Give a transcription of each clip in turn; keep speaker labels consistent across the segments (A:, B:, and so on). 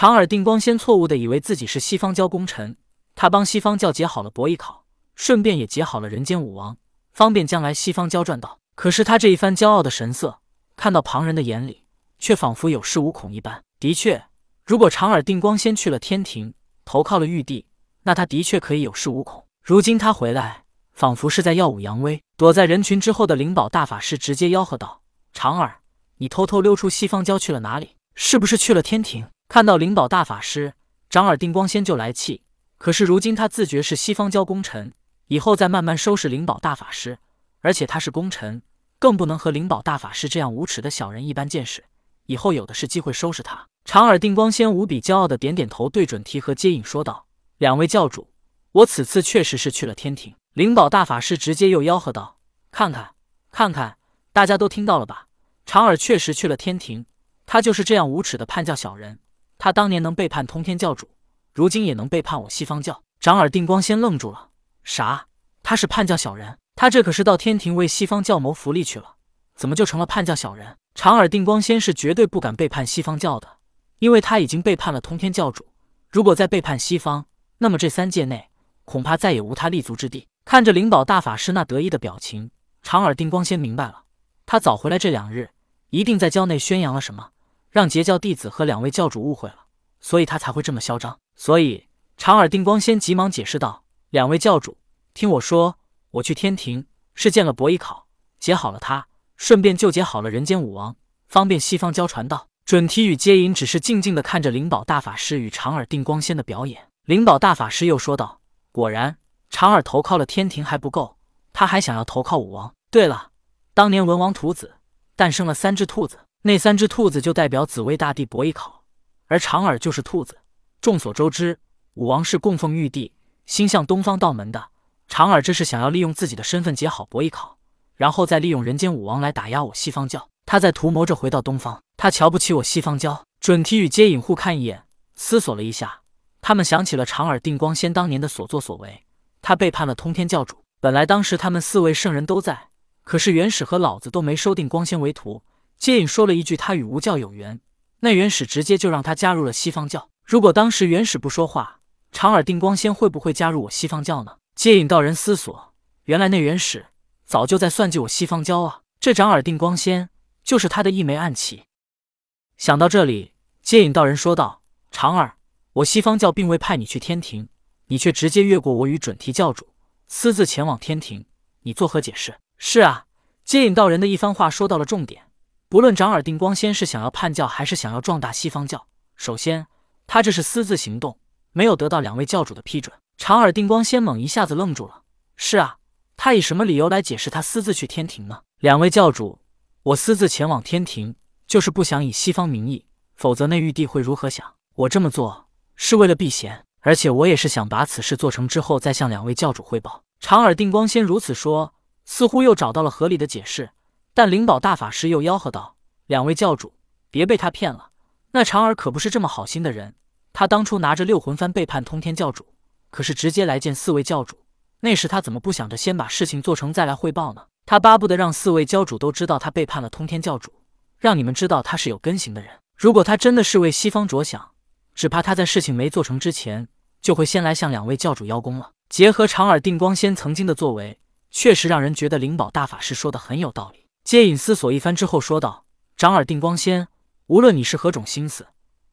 A: 长耳定光仙错误的以为自己是西方教功臣，他帮西方教解好了博弈考，顺便也解好了人间武王，方便将来西方教赚到。可是他这一番骄傲的神色，看到旁人的眼里，却仿佛有恃无恐一般。的确，如果长耳定光仙去了天庭，投靠了玉帝，那他的确可以有恃无恐。如今他回来，仿佛是在耀武扬威。躲在人群之后的灵宝大法师直接吆喝道：“长耳，你偷偷溜出西方教去了哪里？是不是去了天庭？”看到灵宝大法师，长耳定光仙就来气。可是如今他自觉是西方教功臣，以后再慢慢收拾灵宝大法师。而且他是功臣，更不能和灵宝大法师这样无耻的小人一般见识。以后有的是机会收拾他。长耳定光仙无比骄傲的点点头，对准提和接引说道：“两位教主，我此次确实是去了天庭。”灵宝大法师直接又吆喝道：“看看，看看，大家都听到了吧？长耳确实去了天庭，他就是这样无耻的叛教小人。”他当年能背叛通天教主，如今也能背叛我西方教。长耳定光仙愣住了，啥？他是叛教小人？他这可是到天庭为西方教谋福利去了，怎么就成了叛教小人？长耳定光仙是绝对不敢背叛西方教的，因为他已经背叛了通天教主。如果再背叛西方，那么这三界内恐怕再也无他立足之地。看着灵宝大法师那得意的表情，长耳定光仙明白了，他早回来这两日，一定在教内宣扬了什么。让截教弟子和两位教主误会了，所以他才会这么嚣张。所以长耳定光仙急忙解释道：“两位教主，听我说，我去天庭是见了伯邑考，解好了他，顺便就解好了人间武王，方便西方教传道。”准提与接引只是静静的看着灵宝大法师与长耳定光仙的表演。灵宝大法师又说道：“果然，长耳投靠了天庭还不够，他还想要投靠武王。对了，当年文王屠子，诞生了三只兔子。”那三只兔子就代表紫薇大帝伯邑考，而长耳就是兔子。众所周知，武王是供奉玉帝、心向东方道门的。长耳这是想要利用自己的身份结好伯邑考，然后再利用人间武王来打压我西方教。他在图谋着回到东方。他瞧不起我西方教。准提与接引互看一眼，思索了一下，他们想起了长耳定光仙当年的所作所为。他背叛了通天教主。本来当时他们四位圣人都在，可是元始和老子都没收定光仙为徒。接引说了一句：“他与吴教有缘。”那元始直接就让他加入了西方教。如果当时元始不说话，长耳定光仙会不会加入我西方教呢？接引道人思索，原来那元始早就在算计我西方教啊！这长耳定光仙就是他的一枚暗棋。想到这里，接引道人说道：“长耳，我西方教并未派你去天庭，你却直接越过我与准提教主，私自前往天庭，你作何解释？”是啊，接引道人的一番话说到了重点。不论长耳定光仙是想要叛教还是想要壮大西方教，首先他这是私自行动，没有得到两位教主的批准。长耳定光仙猛一下子愣住了。是啊，他以什么理由来解释他私自去天庭呢？两位教主，我私自前往天庭，就是不想以西方名义，否则那玉帝会如何想？我这么做是为了避嫌，而且我也是想把此事做成之后再向两位教主汇报。长耳定光仙如此说，似乎又找到了合理的解释。但灵宝大法师又吆喝道：“两位教主，别被他骗了。那长耳可不是这么好心的人。他当初拿着六魂幡背叛通天教主，可是直接来见四位教主。那时他怎么不想着先把事情做成再来汇报呢？他巴不得让四位教主都知道他背叛了通天教主，让你们知道他是有根行的人。如果他真的是为西方着想，只怕他在事情没做成之前，就会先来向两位教主邀功了。结合长耳定光仙曾经的作为，确实让人觉得灵宝大法师说的很有道理。”接引思索一番之后说道：“长耳定光仙，无论你是何种心思，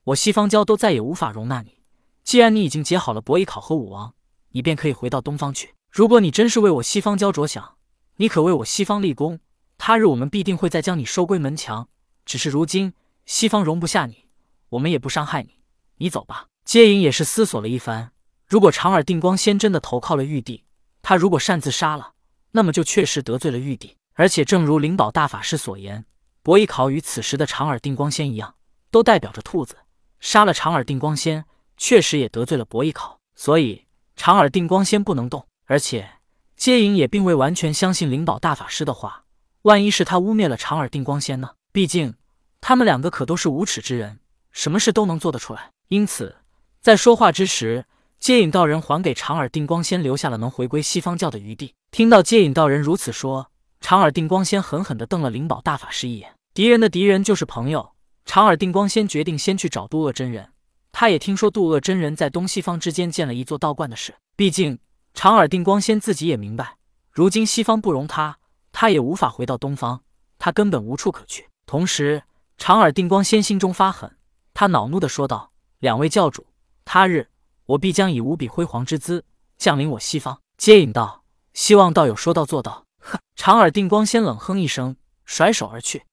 A: 我西方教都再也无法容纳你。既然你已经结好了伯邑考和武王，你便可以回到东方去。如果你真是为我西方教着想，你可为我西方立功。他日我们必定会再将你收归门墙。只是如今西方容不下你，我们也不伤害你。你走吧。”接引也是思索了一番，如果长耳定光仙真的投靠了玉帝，他如果擅自杀了，那么就确实得罪了玉帝。而且，正如灵宝大法师所言，伯邑考与此时的长耳定光仙一样，都代表着兔子。杀了长耳定光仙，确实也得罪了伯邑考，所以长耳定光仙不能动。而且，接引也并未完全相信灵宝大法师的话，万一是他污蔑了长耳定光仙呢？毕竟，他们两个可都是无耻之人，什么事都能做得出来。因此，在说话之时，接引道人还给长耳定光仙留下了能回归西方教的余地。听到接引道人如此说。长耳定光仙狠狠地瞪了灵宝大法师一眼。敌人的敌人就是朋友。长耳定光仙决定先去找渡恶真人，他也听说渡厄真人在东西方之间建了一座道观的事。毕竟长耳定光仙自己也明白，如今西方不容他，他也无法回到东方，他根本无处可去。同时，长耳定光仙心中发狠，他恼怒地说道：“两位教主，他日我必将以无比辉煌之姿降临我西方。”接引道：“希望道友说到做到。”哼！长耳定光仙冷哼一声，甩手而去。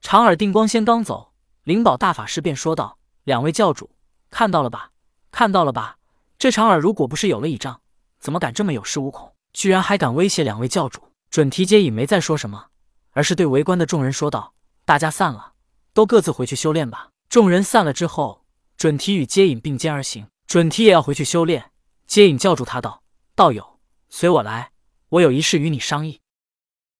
A: 长耳定光仙刚走，灵宝大法师便说道。两位教主看到了吧？看到了吧？这长耳如果不是有了倚仗，怎么敢这么有恃无恐？居然还敢威胁两位教主！准提接引没再说什么，而是对围观的众人说道：“大家散了，都各自回去修炼吧。”众人散了之后，准提与接引并肩而行。准提也要回去修炼，接引叫住他道：“道友，随我来，我有一事与你商议。”